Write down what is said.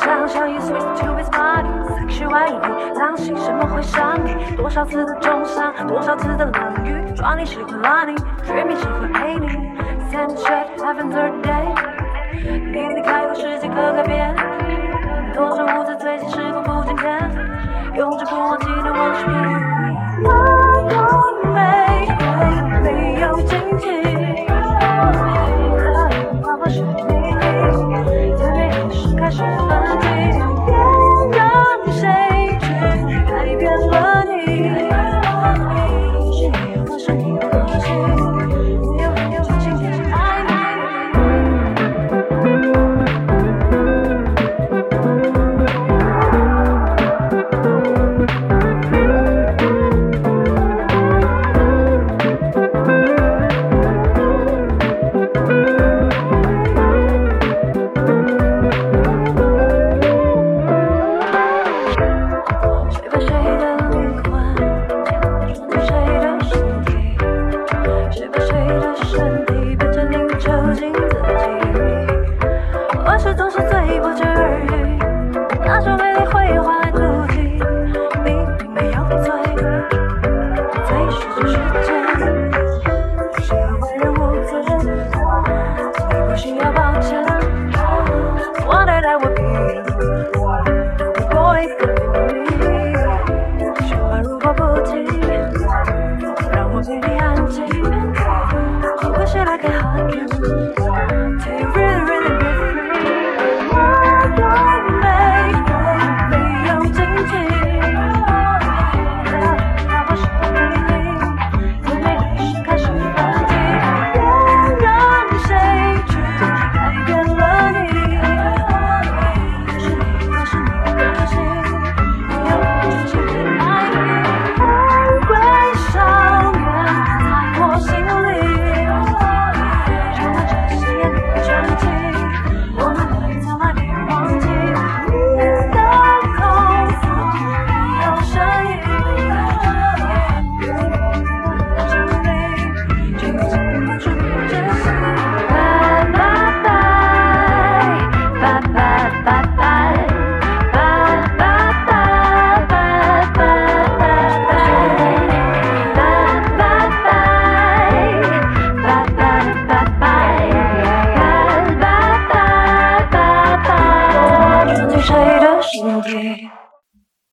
想象 you switched to his body sexuality 狼性什么会伤你多少次的重伤多少次的冷遇 drowning 谁会拉你 dreaming 谁会陪你 Send shit heaven third day 你离开后世界可改变多少无知最近事过不境天永志不忘纪念往事不如 Thank. away.